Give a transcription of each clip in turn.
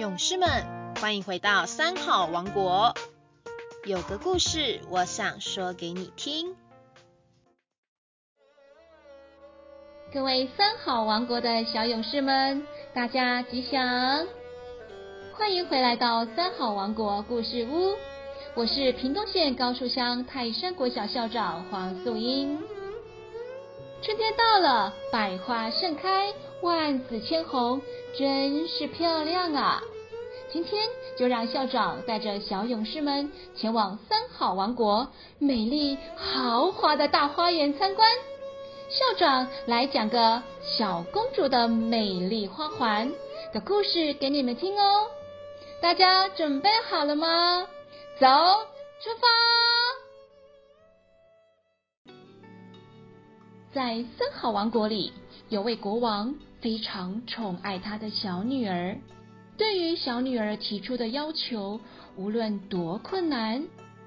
勇士们，欢迎回到三好王国。有个故事，我想说给你听。各位三好王国的小勇士们，大家吉祥！欢迎回来到三好王国故事屋。我是屏东县高树乡泰山国小校长黄素英。春天到了，百花盛开，万紫千红，真是漂亮啊！今天就让校长带着小勇士们前往三好王国美丽豪华的大花园参观。校长来讲个小公主的美丽花环的故事给你们听哦。大家准备好了吗？走，出发！在三好王国里，有位国王非常宠爱他的小女儿。对于小女儿提出的要求，无论多困难，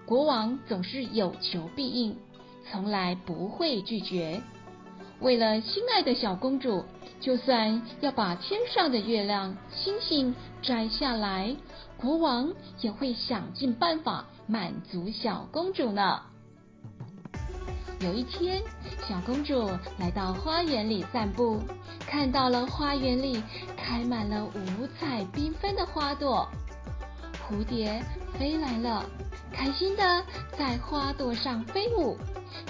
国王总是有求必应，从来不会拒绝。为了心爱的小公主，就算要把天上的月亮、星星摘下来。国王也会想尽办法满足小公主呢。有一天，小公主来到花园里散步，看到了花园里开满了五彩缤纷的花朵，蝴蝶飞来了，开心的在花朵上飞舞。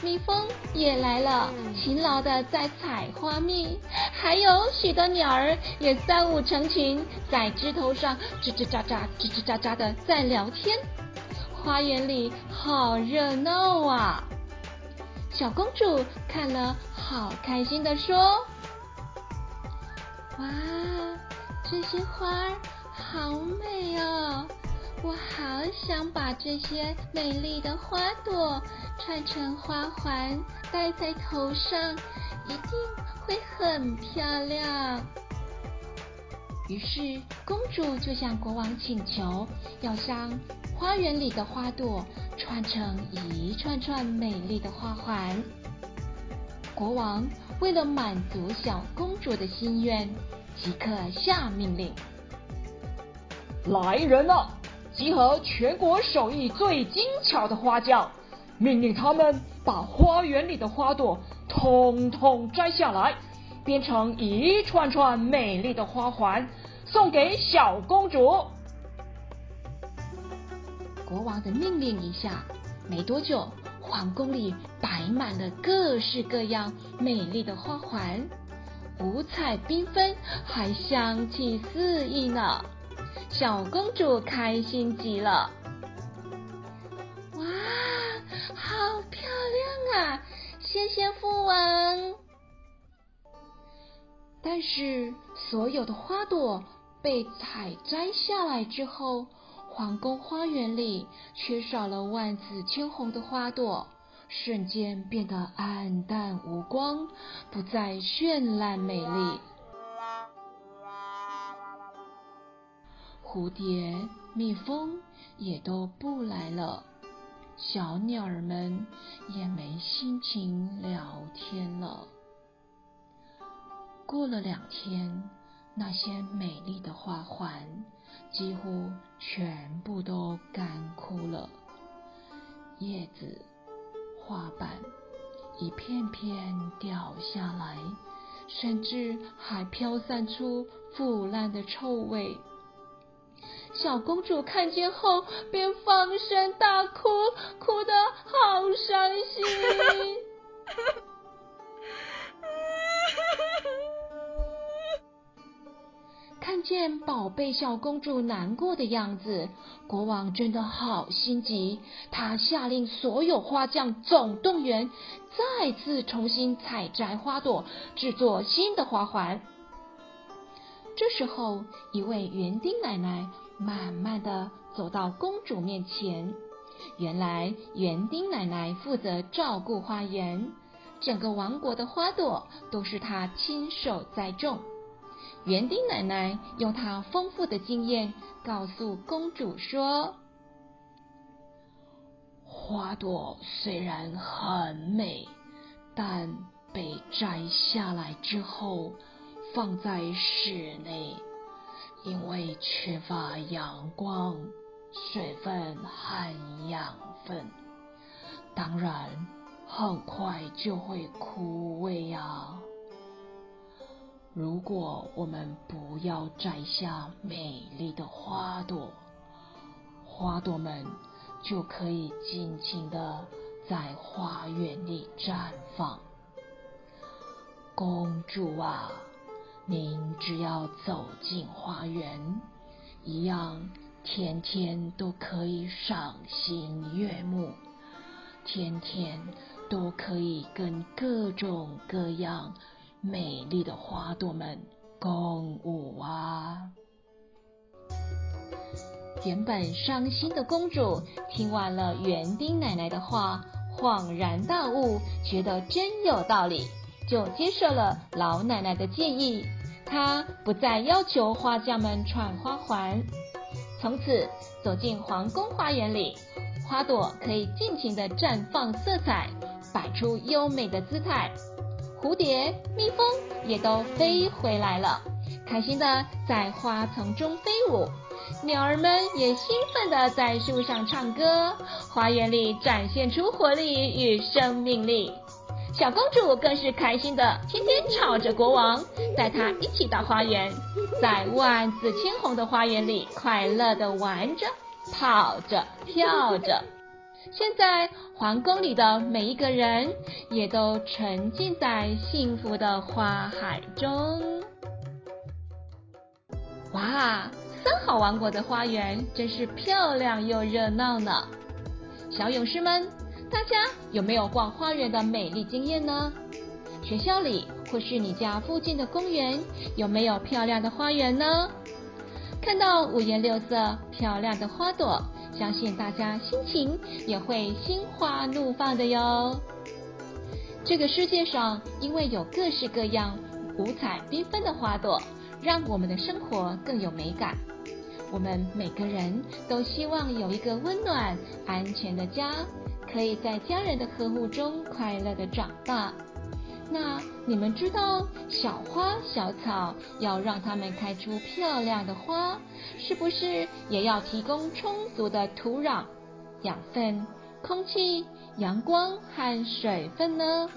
蜜蜂也来了，勤劳的在采花蜜，还有许多鸟儿也三五成群，在枝头上吱吱喳喳、吱吱喳喳的在聊天。花园里好热闹啊！小公主看了，好开心的说：“哇，这些花儿好美哦！我好想把这些美丽的花朵。”串成花环戴在头上，一定会很漂亮。于是公主就向国王请求，要将花园里的花朵串成一串串美丽的花环。国王为了满足小公主的心愿，即刻下命令：来人啊，集合全国手艺最精巧的花匠！命令他们把花园里的花朵统统摘下来，编成一串串美丽的花环，送给小公主。国王的命令一下，没多久，皇宫里摆满了各式各样美丽的花环，五彩缤纷，还香气四溢呢。小公主开心极了。哇，好漂亮啊谢谢父王。但是所有的花朵被采摘下来之后，皇宫花园里缺少了万紫千红的花朵，瞬间变得暗淡无光，不再绚烂美丽。蝴蝶、蜜蜂也都不来了。小鸟儿们也没心情聊天了。过了两天，那些美丽的花环几乎全部都干枯了，叶子、花瓣一片片掉下来，甚至还飘散出腐烂的臭味。小公主看见后，便放声大哭，哭得好伤心。见宝贝小公主难过的样子，国王真的好心急。他下令所有花匠总动员，再次重新采摘花朵，制作新的花环。这时候，一位园丁奶奶。慢慢的走到公主面前，原来园丁奶奶负责照顾花园，整个王国的花朵都是她亲手栽种。园丁奶奶用她丰富的经验告诉公主说：“花朵虽然很美，但被摘下来之后放在室内。”因为缺乏阳光、水分和养分，当然很快就会枯萎呀。如果我们不要摘下美丽的花朵，花朵们就可以尽情的在花园里绽放。公主啊，您只要走进花园，一样天天都可以赏心悦目，天天都可以跟各种各样。美丽的花朵们共舞啊！原本伤心的公主听完了园丁奶奶的话，恍然大悟，觉得真有道理，就接受了老奶奶的建议。她不再要求花匠们串花环，从此走进皇宫花园里，花朵可以尽情的绽放色彩，摆出优美的姿态。蝴蝶、蜜蜂也都飞回来了，开心的在花丛中飞舞。鸟儿们也兴奋的在树上唱歌，花园里展现出活力与生命力。小公主更是开心的，天天吵着国王，带她一起到花园，在万紫千红的花园里快乐的玩着、跑着、跳着。现在，皇宫里的每一个人也都沉浸在幸福的花海中。哇，三好王国的花园真是漂亮又热闹呢！小勇士们，大家有没有逛花园的美丽经验呢？学校里或是你家附近的公园，有没有漂亮的花园呢？看到五颜六色、漂亮的花朵。相信大家心情也会心花怒放的哟。这个世界上，因为有各式各样、五彩缤纷的花朵，让我们的生活更有美感。我们每个人都希望有一个温暖、安全的家，可以在家人的呵护中快乐的长大。那你们知道，小花小草要让它们开出漂亮的花，是不是也要提供充足的土壤、养分、空气、阳光和水分呢？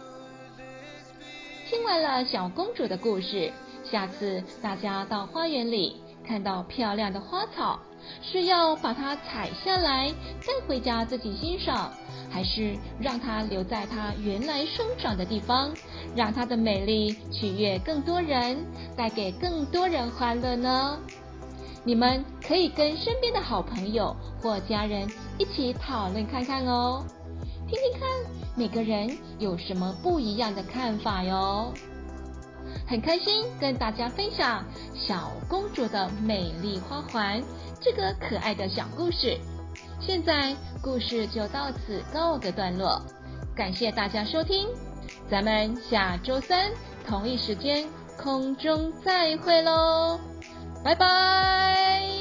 听完了小公主的故事，下次大家到花园里看到漂亮的花草，是要把它采下来带回家自己欣赏？还是让它留在它原来生长的地方，让它的美丽取悦更多人，带给更多人欢乐呢？你们可以跟身边的好朋友或家人一起讨论看看哦，听听看每个人有什么不一样的看法哟。很开心跟大家分享小公主的美丽花环这个可爱的小故事。现在故事就到此告个段落，感谢大家收听，咱们下周三同一时间空中再会喽，拜拜。